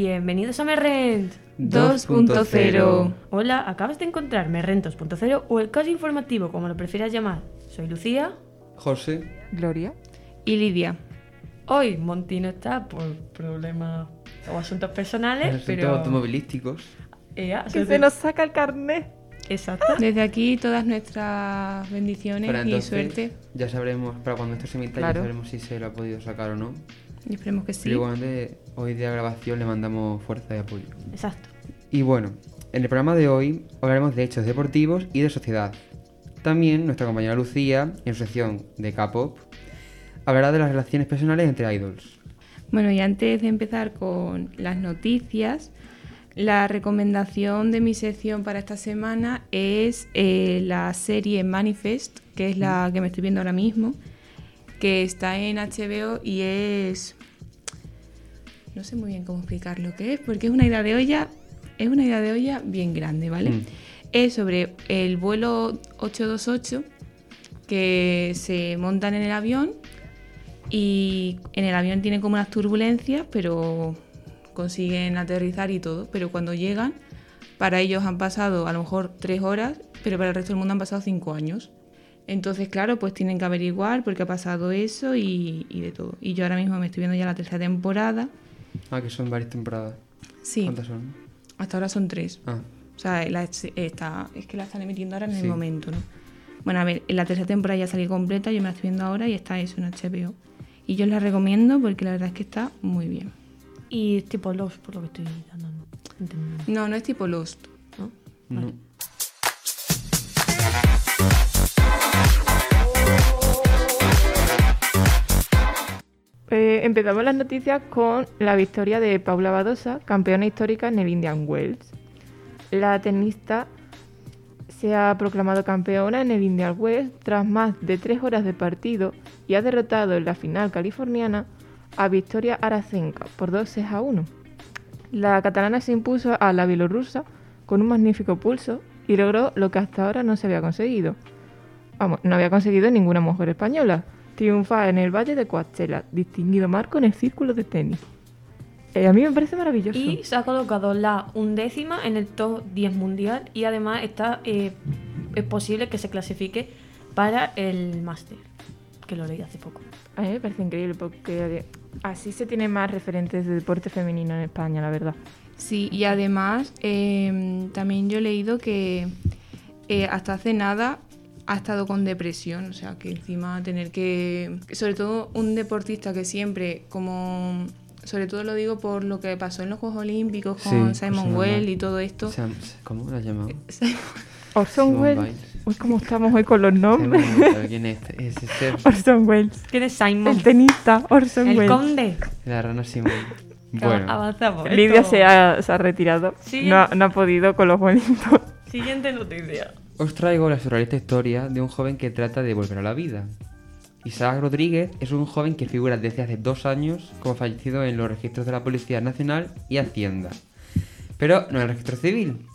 Bienvenidos a Merrent 2.0. Hola, acabas de encontrar Merrent 2.0 o el caso informativo, como lo prefieras llamar. Soy Lucía. José. Gloria. Y Lidia. Hoy Monty no está por problemas o asuntos personales, Asuntos pero... automovilísticos. Ella Que se nos saca el carnet. Exacto. Desde aquí todas nuestras bendiciones y suerte. Ya sabremos, para cuando esto se emita, Claro. ya sabremos si se lo ha podido sacar o no. Y esperemos que sí. Pero igualmente, hoy día de grabación le mandamos fuerza y apoyo. Exacto. Y bueno, en el programa de hoy hablaremos de hechos deportivos y de sociedad. También nuestra compañera Lucía, en su sección de K-pop, hablará de las relaciones personales entre idols. Bueno, y antes de empezar con las noticias, la recomendación de mi sección para esta semana es eh, la serie Manifest, que es la que me estoy viendo ahora mismo, que está en HBO y es... No sé muy bien cómo explicar lo que es, porque es una idea de olla, es una idea de olla bien grande, ¿vale? Mm. Es sobre el vuelo 828 que se montan en el avión y en el avión tienen como unas turbulencias, pero consiguen aterrizar y todo. Pero cuando llegan, para ellos han pasado a lo mejor tres horas, pero para el resto del mundo han pasado cinco años. Entonces, claro, pues tienen que averiguar por qué ha pasado eso y, y de todo. Y yo ahora mismo me estoy viendo ya la tercera temporada. Ah, que son varias temporadas. Sí, ¿Cuántas son? hasta ahora son tres. Ah, O sea, la, está, es que la están emitiendo ahora en el Sí. momento, ¿no? Bueno, a ver, la tercera temporada ya salió completa, yo me la estoy viendo ahora y está eso en HBO. Y yo la recomiendo porque la verdad es que está muy bien. Y es tipo Lost, por lo que estoy dando. No, no es tipo Lost. ¿no? no. Eh, empezamos las noticias con la victoria de Paula Badosa, campeona histórica en el Indian Wells. La tenista se ha proclamado campeona en el Indian Wells tras más de tres horas de partido y ha derrotado en la final californiana a Victoria Arazenka por 2 6 a 1. La catalana se impuso a la bielorrusa con un magnífico pulso y logró lo que hasta ahora no se había conseguido. Vamos, no había conseguido ninguna mujer española. Triunfar en el Valle de Coachella, distinguido marco en el círculo de tenis. Eh, a mí me parece maravilloso. Y se ha colocado la undécima en el top 10 mundial y además está eh, es posible que se clasifique para el máster, que lo leí hace poco. A mí me parece increíble porque así se tiene más referentes de deporte femenino en España, la verdad. Sí, y además eh, también yo he leído que eh, hasta hace nada ha estado con depresión, o sea que encima tener que, sobre todo un deportista que siempre, como, sobre todo lo digo por lo que pasó en los Juegos Olímpicos con Simon Well y todo esto. Sam- ¿Cómo lo has llamado? Orson Simone Welles. Uy, cómo estamos hoy con los nombres. Simon ¿Quién es? este? Es ese, Orson Welles. ¿Quién es Simon? El tenista, Orson El Welles. conde. la rana Simón. Bueno. Avanzamos. Lidia se ha, se ha retirado. No, ha- no ha podido con los bonitos. Siguiente noticia. Os traigo la surrealista historia de un joven que trata de volver a la vida. Isaac Rodríguez es un joven que figura desde hace dos años como fallecido en los registros de la Policía Nacional y Hacienda, pero no en el registro civil.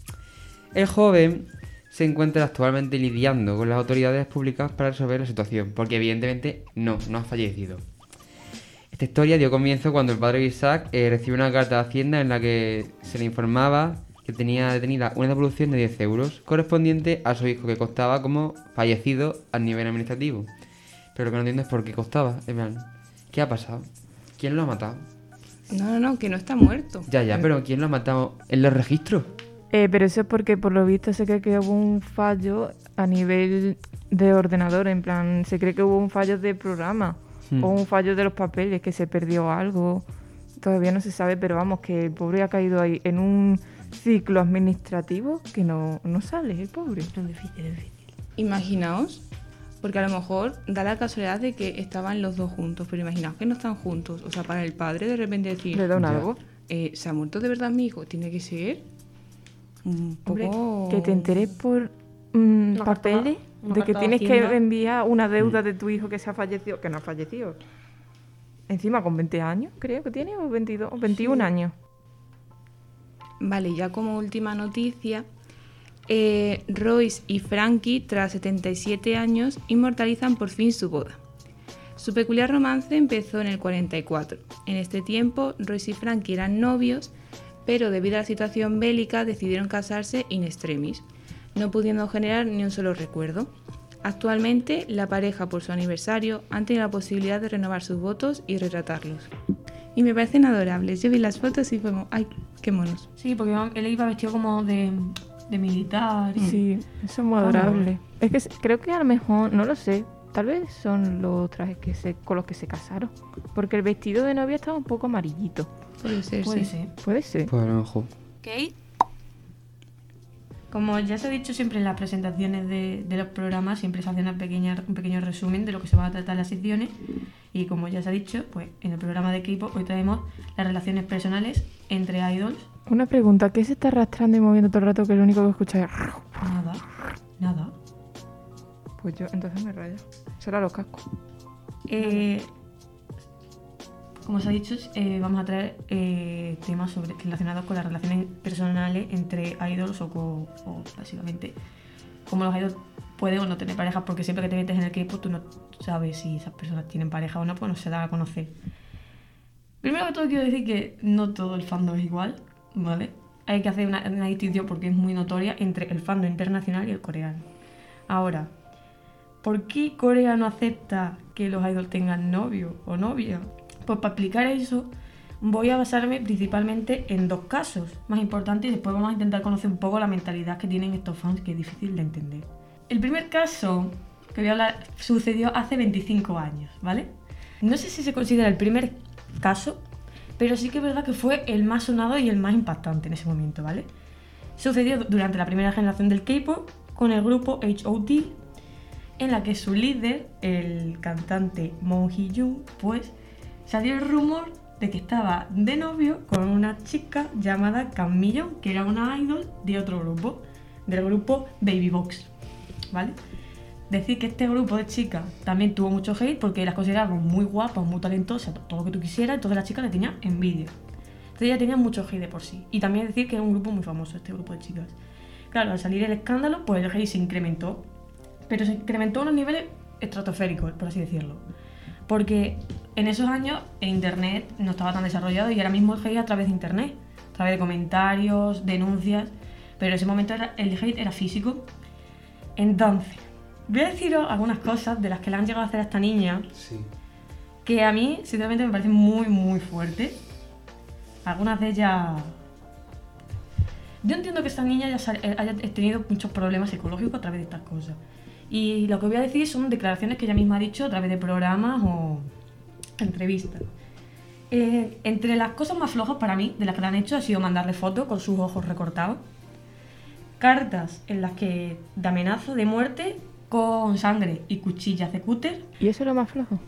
El joven se encuentra actualmente lidiando con las autoridades públicas para resolver la situación, porque evidentemente no, no ha fallecido. Esta historia dio comienzo cuando el padre de Isaac eh, recibió una carta de Hacienda en la que se le informaba que tenía detenida una devolución de 10 euros correspondiente a su hijo que costaba como fallecido a nivel administrativo. Pero lo que no entiendo es por qué costaba. En plan, ¿qué ha pasado? ¿Quién lo ha matado? No, no, no, que no está muerto. Ya, ya, pero ¿quién lo ha matado en los registros? Eh, pero eso es porque por lo visto se cree que hubo un fallo a nivel de ordenador, en plan, se cree que hubo un fallo de programa Hmm. o un fallo de los papeles, que se perdió algo. Todavía no se sabe, pero vamos, que el pobre ha caído ahí en un ciclo administrativo que no, no sale, el pobre. Es difícil, es difícil. Imaginaos, porque a lo mejor da la casualidad de que estaban los dos juntos, pero imaginaos que no están juntos. O sea, para el padre de repente decir, Le da un algo. eh, ¿se ha muerto de verdad mi hijo? Tiene que ser un Hombre, poco... Que te enteres por mm, papeles de que tienes que enviar una Mm. deuda de tu hijo que se ha fallecido, que no ha fallecido. Encima con 20 años, creo que tiene, o 22, o 21 años. Vale, ya como última noticia, eh, Royce y Frankie, tras 77 años, inmortalizan por fin su boda. Su peculiar romance empezó en el 44. En este tiempo, Royce y Frankie eran novios, pero debido a la situación bélica decidieron casarse in extremis, no pudiendo generar ni un solo recuerdo. Actualmente, la pareja por su aniversario han tenido la posibilidad de renovar sus votos y retratarlos. Y me parecen adorables. Yo vi las fotos y fue como, ¡ay, qué monos! Sí, porque él iba vestido como de, de militar. y- Sí, eso es muy adorable. Es que creo que a lo mejor, no lo sé, tal vez son los trajes que se, con los que se casaron. Porque el vestido de novia estaba un poco amarillito. Puede ser, Puede sí. ser. Puede ser. Pues a lo mejor. Kate. Como ya se ha dicho siempre en las presentaciones de, de los programas, siempre se hace una pequeña, un pequeño resumen de lo que se van a tratar las secciones. Y como ya se ha dicho, pues en el programa de equipo hoy traemos las relaciones personales entre idols. Una pregunta, ¿qué se está arrastrando y moviendo todo el rato que lo único que escucha es... Nada, nada. Pues yo, entonces me raya. Será los cascos. Eh, como se ha dicho, eh, vamos a traer eh, temas relacionados con las relaciones personales entre idols o, básicamente cómo los idols pueden o no tener parejas, porque siempre que te metes en el K-pop tú no sabes si esas personas tienen pareja o no, pues no se da a conocer. Primero que todo quiero decir que no todo el fandom es igual, ¿vale? Hay que hacer una, una distinción porque es muy notoria entre el fandom internacional y el coreano. Ahora, ¿Por qué Corea no acepta que los idols tengan novio o novia? Pues para explicar eso voy a basarme principalmente en dos casos más importantes y después vamos a intentar conocer un poco la mentalidad que tienen estos fans que es difícil de entender. El primer caso que voy a hablar sucedió hace 25 años, ¿vale? No sé si se considera el primer caso, pero sí que es verdad que fue el más sonado y el más impactante en ese momento, ¿vale? Sucedió durante la primera generación del K-pop con el grupo H.O.T en la que su líder, el cantante Moon Hee-jung, pues salió el rumor de que estaba de novio con una chica llamada Cam Millon, que era una idol de otro grupo, del grupo Baby Box, ¿vale? Decir que este grupo de chicas también tuvo mucho hate porque las consideraban muy guapas, muy talentosas, todo lo que tú quisieras, entonces la chica le tenía envidia. Entonces ella tenía mucho hate de por sí. Y también decir que era un grupo muy famoso, este grupo de chicas. Claro, al salir el escándalo, pues el hate se incrementó pero se incrementó a unos niveles estratosféricos, por así decirlo. Porque en esos años el Internet no estaba tan desarrollado y ahora mismo el hate a través de Internet, a través de comentarios, denuncias, pero en ese momento era- el hate era físico. Entonces, voy a deciros algunas cosas de las que le han llegado a hacer a esta niña Sí. que a mí, sinceramente, me parecen muy, muy fuertes. Algunas de ellas... Yo entiendo que esta niña eh, haya tenido muchos problemas psicológicos a través de estas cosas. Y lo que voy a decir son declaraciones que ella misma ha dicho a través de programas o entrevistas. Eh, entre las cosas más flojas para mí de las que le han hecho ha sido mandarle fotos con sus ojos recortados, cartas en las que de amenaza de muerte con sangre y cuchillas de cúter ¿Y eso es lo más flojo?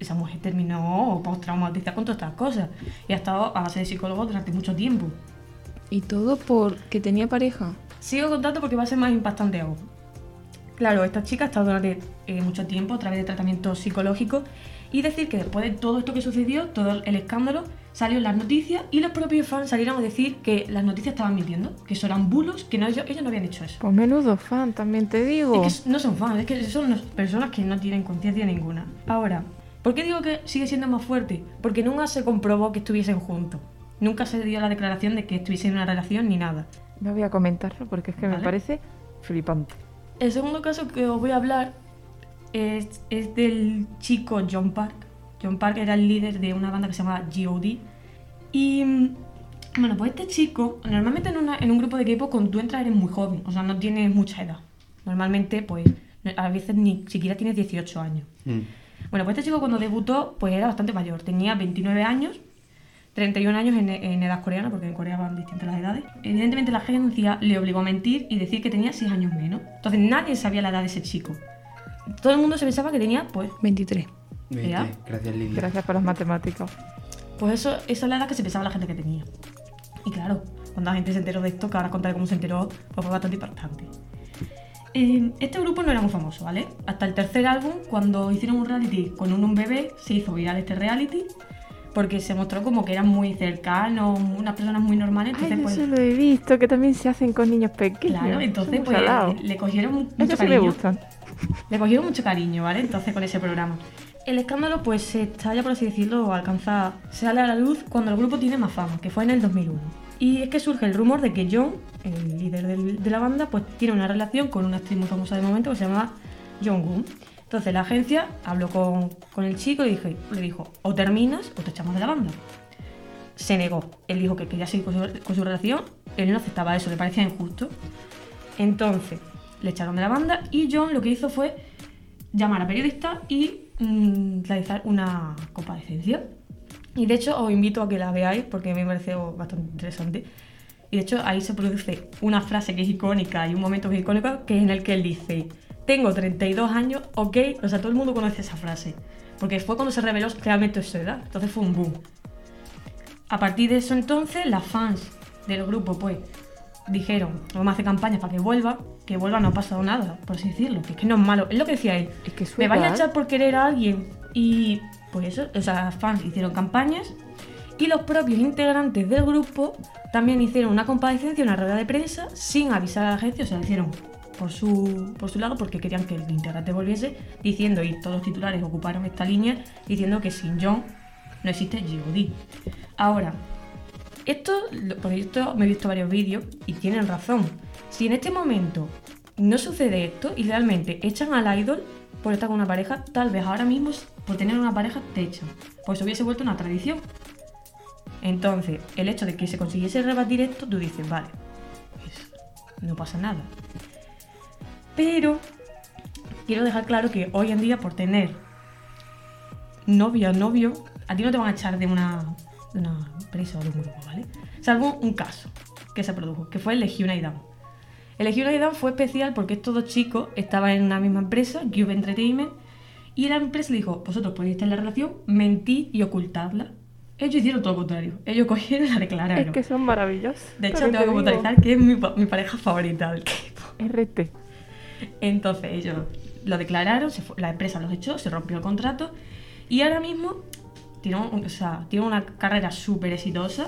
esa mujer terminó postraumatizada con todas estas cosas y ha estado a base de psicólogos durante mucho tiempo. Y todo porque tenía pareja. Sigo contando porque va a ser más impactante aún. Claro, esta chica ha estado durante eh, mucho tiempo a través de tratamientos psicológicos y decir que después de todo esto que sucedió, todo el escándalo, salió en las noticias y los propios fans salieron a decir que las noticias estaban mintiendo, que eso eran bulos, que no, ellos, ellos no habían hecho eso. Pues menudo fan, también te digo. Es que no son fans, es que son personas que no tienen conciencia ninguna. Ahora, ¿por qué digo que sigue siendo más fuerte? Porque nunca se comprobó que estuviesen juntos. Nunca se dio la declaración de que estuviesen en una relación ni nada. No voy a comentarlo porque es que me parece flipante. El segundo caso que os voy a hablar es, es del chico John Park. John Park era el líder de una banda que se llama G.O.D. Y mm, bueno, pues este chico, normalmente en, una- en un grupo de K-pop cuando tú entras eres muy joven, o sea, no tienes mucha edad. Normalmente, pues, a veces ni siquiera tienes 18 años. Mm. Bueno, pues este chico cuando debutó, pues era bastante mayor. Tenía 29 años, 31 años en, en edad coreana, porque en Corea van distintas las edades. Evidentemente la agencia le obligó a mentir y decir que tenía 6 años menos. Entonces nadie sabía la edad de ese chico. Todo el mundo se pensaba que tenía, pues, 23. Vete, ¿Ya? Gracias, Lidia. Gracias por las matemáticas. pues eso, esa es la edad que se pensaba la gente que tenía. Y claro, cuando la gente se enteró de esto, que ahora contaré cómo se enteró, pues fue bastante impactante. Eh, este grupo no era muy famoso, ¿vale? Hasta el tercer álbum, cuando hicieron un reality con un, un bebé, se hizo viral este reality, porque se mostró como que eran muy cercanos, unas personas muy normales. Ay, eso pues, lo he visto, que también se hacen con niños pequeños. claro, entonces pues salados. le cogieron mu- mucho Eso sí me cariño. gustan. Le cogieron mucho cariño, ¿vale? Entonces con ese programa. el escándalo pues se estalla, por así decirlo, alcanza, sale a la luz cuando el grupo tiene más fama, que fue en el 2001. Y es que surge el rumor de que John, el líder de la banda, pues tiene una relación con una actriz muy famosa de momento que se llama John Goon. Entonces la agencia habló con, con el chico y dije- le dijo, o terminas o te echamos de la banda. Se negó. Él dijo que quería seguir con su relación, él no aceptaba eso, le parecía injusto. Entonces le echaron de la banda y John lo que hizo fue llamar a periodistas y mm, realizar una comparecencia. Y de hecho os invito a que la veáis porque me pareció bastante interesante. Y de hecho ahí se produce una frase que es icónica y un momento que icónico que es en el que él dice, tengo 32 años, ok, o sea, todo el mundo conoce esa frase. Porque fue cuando se reveló realmente su edad, entonces fue un boom. A partir de eso entonces, las fans del grupo pues dijeron, vamos a hacer campañas para que vuelva, que vuelva no ha pasado nada, por así decirlo, que es que no es malo, es lo que decía él. Es que Me vais a echar por querer a alguien. Y pues eso, o sea, fans hicieron campañas y los propios integrantes del grupo también hicieron una comparecencia, una rueda de prensa, sin avisar a la agencia, o sea, lo hicieron por su, por su lado porque querían que el integrante volviese, diciendo, y todos los titulares ocuparon esta línea, diciendo que sin John no existe G.O.D. Ahora, esto, porque esto me he visto varios vídeos y tienen razón. Si en este momento no sucede esto y realmente echan al idol por estar con una pareja, tal vez ahora mismo por tener una pareja te echan. Pues hubiese vuelto una tradición. Entonces, el hecho de que se consiguiese rebatir esto, tú dices, vale, pues no pasa nada. Pero quiero dejar claro que hoy en día por tener novia o novio, a ti no te van a echar de una, de una de un grupo, ¿vale? Salvo un caso que se produjo, que fue el de Hyuna y Dan. El de Hyuna y Dan fue especial porque estos dos chicos estaban en una misma empresa, Cube Entertainment, y la empresa le dijo, vosotros podéis estar en la relación, mentir y ocultarla. Ellos hicieron todo lo contrario. Ellos cogieron y la declararon. Es que son maravillosos. de hecho, tengo que puntualizar que es mi, pa- mi pareja favorita del K-pop. RT. Entonces ellos lo declararon, se fue- la empresa los echó, se rompió el contrato y ahora mismo tienen, un- o sea, tienen una carrera súper exitosa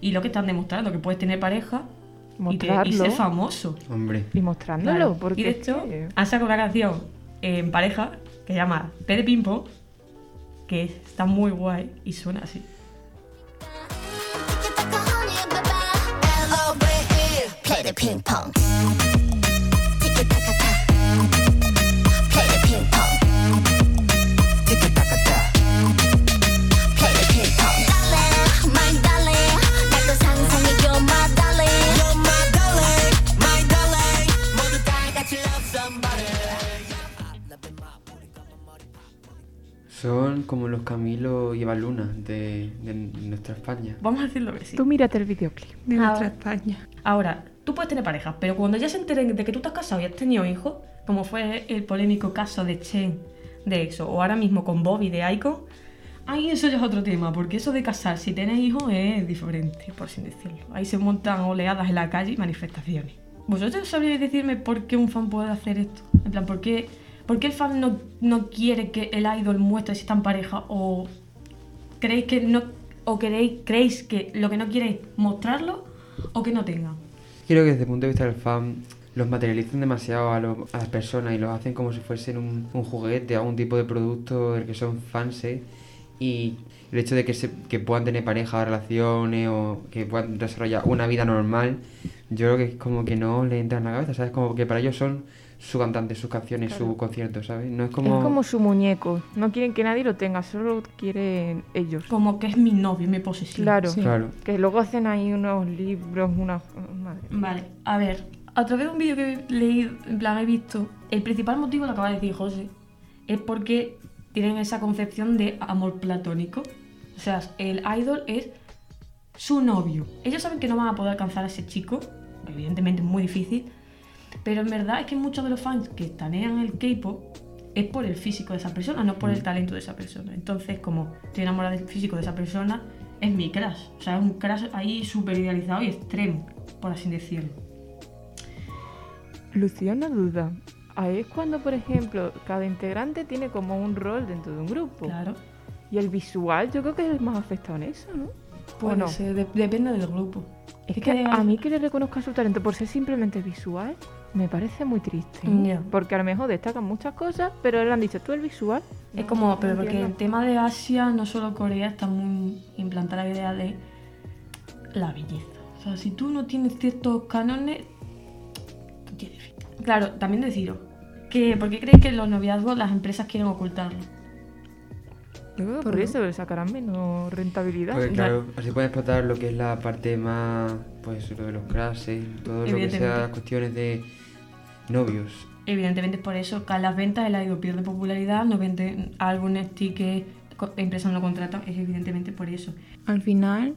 y lo que están demostrando que puedes tener pareja y, te- y ser famoso. Hombre. Y mostrándolo, Claro. porque y de hecho que- han sacado una canción en pareja que se llama P de Ping Pong que está muy guay y suena así. Play the ping pong. Son como los Camilo y Eva Luna de, de nuestra España. Vamos a decirlo que sí. Tú mírate el videoclip. De Ah. nuestra España. Ahora, tú puedes tener pareja, pero cuando ya se enteren de que tú te has casado y has tenido hijos, como fue el polémico caso de Chen de EXO, o ahora mismo con Bobby de Icon, ahí eso ya es otro tema, porque eso de casarse y tener hijos es diferente, por así decirlo. Ahí se montan oleadas en la calle y manifestaciones. ¿Vosotros sabríais decirme por qué un fan puede hacer esto? En plan, ¿por qué, por qué el fan no, no quiere que el idol muestre si está en pareja? ¿O creéis que no o queréis, creéis que lo que no quiere es mostrarlo o que no tengan? Creo que desde el punto de vista del fan los materializan demasiado a, lo- a las personas y los hacen como si fuesen un, juguete o un tipo de producto del que son fans y el hecho de que, se, que puedan tener pareja, relaciones o que puedan desarrollar una vida normal, yo creo que es como que no le entra en la cabeza, ¿sabes? Como que para ellos son su cantante, sus canciones, su concierto, ¿sabes? No es como... Es como su muñeco. No quieren que nadie lo tenga, solo lo quieren ellos. Como que es mi novio, mi posesión. Claro. Sí. Claro. Que luego hacen ahí unos libros, unas... Madre. Vale, a ver, a través de un vídeo que he leído, en plan he visto, el principal motivo lo acaba de decir José, es porque tienen esa concepción de amor platónico. O sea, el idol es su novio. Ellos saben que no van a poder alcanzar a ese chico, evidentemente es muy difícil, pero en verdad es que muchos de los fans que estanean el K-pop es por el físico de esa persona, no por el talento de esa persona. Entonces, como estoy enamorada del físico de esa persona, es mi crush. O sea, es un crush ahí súper idealizado y extremo, por así decirlo. Lucía, una duda. Ahí es cuando, por ejemplo, cada integrante tiene como un rol dentro de un grupo. Claro. Y el visual, yo creo que es el más afectado en eso, ¿no? Puede ¿O no? ser, de- depende del grupo. Es que a mí que le reconozca su talento por ser simplemente visual, Me parece muy triste. Ya. Porque a lo mejor destacan muchas cosas, pero le han dicho tú el visual. Es No, como, no pero porque el tema de Asia, no solo Corea, está muy implantada la idea de la belleza. O sea, si tú no tienes ciertos cánones, tú tienes fin. Claro, también deciros, que ¿por qué creéis que los noviazgos las empresas quieren ocultarlo? Creo que por eso le sacarán menos rentabilidad. Porque claro, así pueden explotar lo que es la parte más, pues lo de los crashes, todo lo que sea cuestiones de novios. Evidentemente es por eso que a las ventas el idol pierde popularidad, no vende álbumes, tickets, empresas no contratan, es evidentemente por eso. Al final,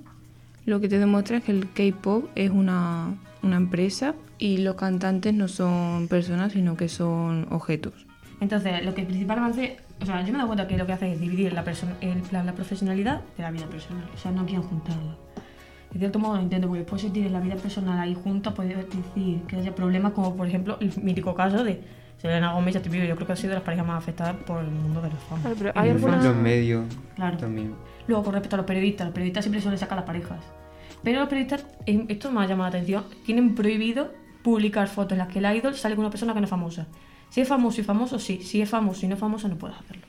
lo que te demuestra es que el K-pop es una, una empresa y los cantantes no son personas, sino que son objetos. Entonces, lo que principalmente, o sea, yo me he dado cuenta que lo que hace es dividir la, perso- el- la, la profesionalidad de la vida personal. O sea, no quieren juntarla. De cierto modo lo intento, porque después si tienes la vida personal ahí junta, puede decir que haya problemas como, por ejemplo, el mítico caso de Selena Gomez y Justin Bieber. Yo creo que ha sido de las parejas más afectadas por el mundo de los fans. Claro, pero hay alguna-. Los medios Claro. también. Luego, con respecto a los periodistas, los periodistas siempre suelen sacar las parejas. Pero los periodistas, eh, esto me ha llamado la atención, tienen prohibido publicar fotos en las que el idol sale con una persona que no es famosa. Si es famoso y famoso, sí. Si es famoso y no famoso, no puedes hacerlo.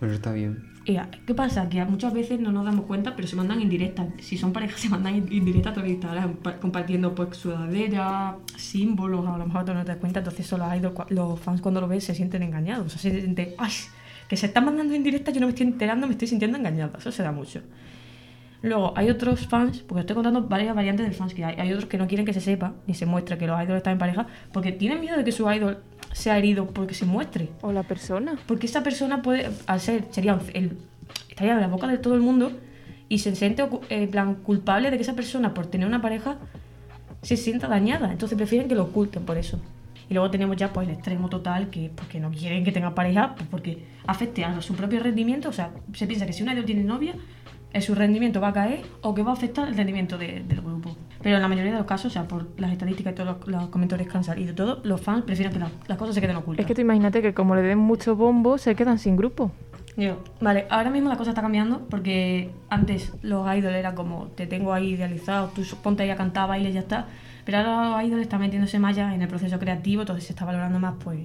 Bueno, está bien. ¿Qué pasa? Que muchas veces no nos damos cuenta, pero se mandan indirectas. Si son parejas, se mandan in- indirectas a través de Instagram, pa- compartiendo pues sudadera, símbolos, a lo mejor tú no te das cuenta. Entonces, eso los, idols, cua- los fans cuando lo ven se sienten engañados. O sea, se sienten, ¡ay! Que se están mandando indirectas, yo no me estoy enterando, me estoy sintiendo engañada. Eso se da mucho. Luego, hay otros fans, porque estoy contando varias variantes de fans que hay. Hay otros que no quieren que se sepa ni se muestre que los idols están en pareja, porque tienen miedo de que su idol sea herido porque se muestre. O la persona. Porque esa persona puede, al ser, sería el, estaría en la boca de todo el mundo y se siente en plan culpable de que esa persona, por tener una pareja, se sienta dañada. Entonces prefieren que lo oculten por eso. Y luego tenemos ya pues el extremo total, que porque no quieren que tenga pareja, pues porque afecte a su propio rendimiento. O sea, se piensa que si una idol tiene novia, su rendimiento va a caer o que va a afectar el rendimiento de- del grupo. Pero en la mayoría de los casos, o sea, por las estadísticas y todos los, los comentarios que han salido, todo, los fans prefieren que la- las cosas se queden ocultas. Es que tú imagínate que como le den mucho bombo, se quedan sin grupo. Yo, vale, ahora mismo la cosa está cambiando porque antes los idols era como te tengo ahí idealizado, tú ponte ahí a cantar, baile y ya está. Pero ahora los idols están metiéndose más ya en el proceso creativo, entonces se está valorando más, pues.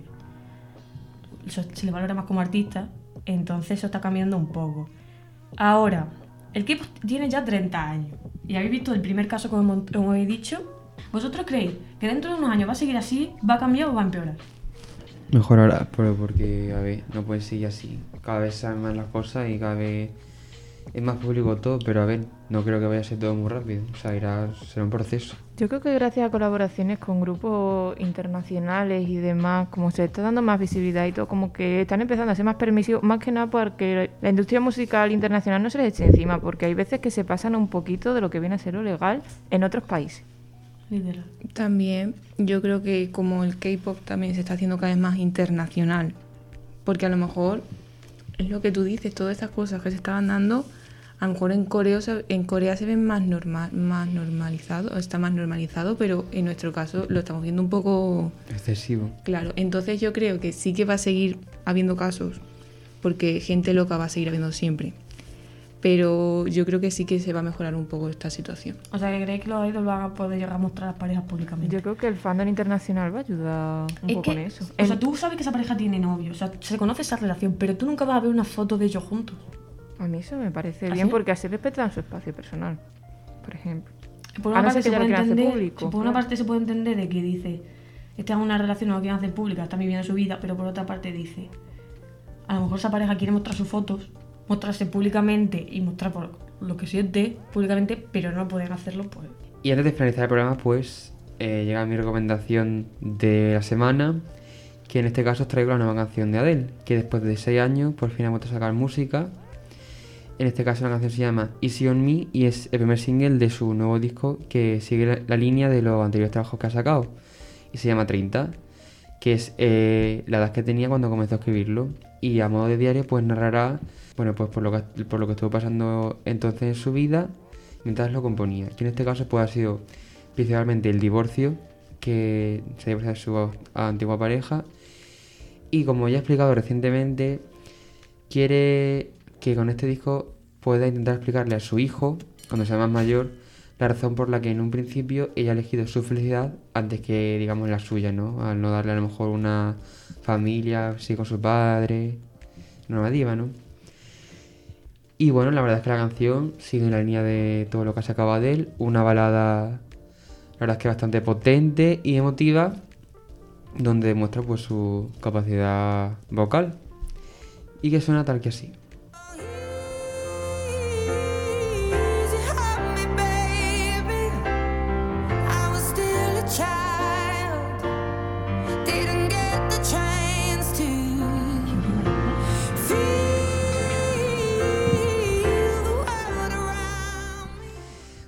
eso- se le valora más como artista, entonces eso está cambiando un poco. Ahora, el que tiene ya 30 años y habéis visto el primer caso, como, como he dicho. ¿Vosotros creéis que dentro de unos años va a seguir así, va a cambiar o va a empeorar? Mejorará, pero porque, a ver, no puede seguir así. Cada vez saben más las cosas y cada vez es más público todo, pero a ver, no creo que vaya a ser todo muy rápido. O sea, irá, será un proceso. Yo creo que gracias a colaboraciones con grupos internacionales y demás, como se está dando más visibilidad y todo, como que están empezando a ser más permisivos, más que nada porque la industria musical internacional no se les eche encima, porque hay veces que se pasan un poquito de lo que viene a ser lo legal en otros países. Literal. También yo creo que como el K-pop también se está haciendo cada vez más internacional, porque a lo mejor es lo que tú dices, todas estas cosas que se estaban dando, a lo mejor en Corea, se- en Corea se ven más normal, más normalizado, está más normalizado, pero en nuestro caso lo estamos viendo un poco Excesivo. claro. Entonces yo creo que sí que va a seguir habiendo casos, porque gente loca va a seguir habiendo siempre. Pero yo creo que sí que se va a mejorar un poco esta situación. O sea, que creéis que los idols van a poder llegar a mostrar a las parejas públicamente. Yo creo que el fandom internacional va a ayudar un es poco que, en eso. O sea, tú sabes que esa pareja tiene novio, o sea, se conoce esa relación, pero tú nunca vas a ver una foto de ellos juntos. A mí eso me parece ¿Ah, bien sí? porque así respetan su espacio personal, por ejemplo. Por A una parte que se ya lo puede entender, público, por una parte se puede entender de que dice, esta es una relación, no lo quieren hacer pública, están viviendo su vida, pero por otra parte dice, a lo mejor esa pareja quiere mostrar sus fotos, mostrarse públicamente y mostrar por lo que siente públicamente, pero no pueden hacerlo, pues. Y antes de finalizar el programa, pues eh, llega mi recomendación de la semana, que en este caso os traigo la nueva canción de Adele, que después de 6 años por fin ha vuelto a sacar música. En este caso la canción se llama Easy on Me y es el primer single de su nuevo disco que sigue la, línea de los anteriores trabajos que ha sacado. Y se llama 30, que es eh, la edad que tenía cuando comenzó a escribirlo. Y a modo de diario pues narrará, bueno, pues por lo que, por lo que estuvo pasando entonces en su vida mientras lo componía. Que en este caso pues ha sido principalmente el divorcio, que se divorció de su antigua pareja. Y como ya he explicado recientemente, quiere que con este disco pueda intentar explicarle a su hijo, cuando sea más mayor, la razón por la que en un principio ella ha elegido su felicidad antes que, digamos, la suya, ¿no? Al no darle a lo mejor una familia, sí, con su padre, normativa, ¿no? Y bueno, la verdad es que la canción sigue en la línea de todo lo que ha sacado Adele, una balada, la verdad es que bastante potente y emotiva, donde demuestra pues su capacidad vocal y que suena tal que así.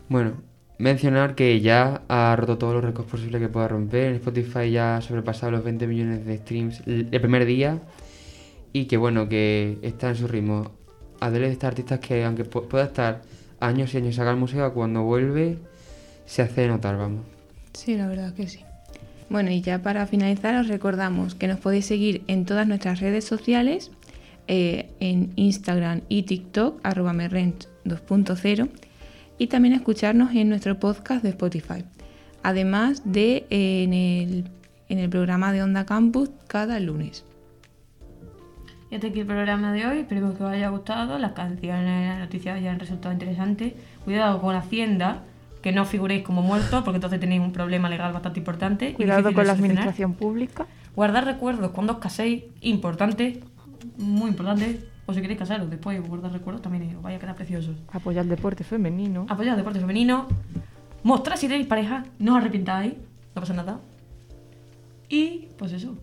Bueno, mencionar que ya ha roto todos los récords posibles que pueda romper. En Spotify ya ha sobrepasado los 20 millones de streams el primer día. Y que bueno, que está en su ritmo. Adele de estas artistas que aunque pu- pueda estar años y años sacar música, cuando vuelve se hace notar, vamos. Sí, la verdad que sí. Bueno, y ya para finalizar os recordamos que nos podéis seguir en todas nuestras redes sociales, eh, en Instagram y TikTok, arroba merrent 2.0, y también escucharnos en nuestro podcast de Spotify. Además de eh, en, el, en el programa de Onda Campus cada lunes. Y hasta aquí el programa de hoy. Esperemos que os haya gustado. Las canciones, las noticias hayan resultado interesantes. Cuidado con Hacienda, que no figuréis como muertos, porque entonces tenéis un problema legal bastante importante. Cuidado con la administración pública. Guardar recuerdos cuando os caséis, importante, muy importante. O si queréis casaros después, guardar recuerdos también os vaya a quedar preciosos. Apoyar el deporte femenino. Apoyad el deporte femenino. Mostrad si tenéis pareja, no os arrepintáis, no pasa nada. Y pues eso.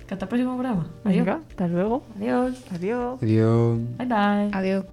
Hasta el próximo programa. Adiós. Venga, hasta luego. Adiós. Adiós. Adiós. Bye bye. Adiós.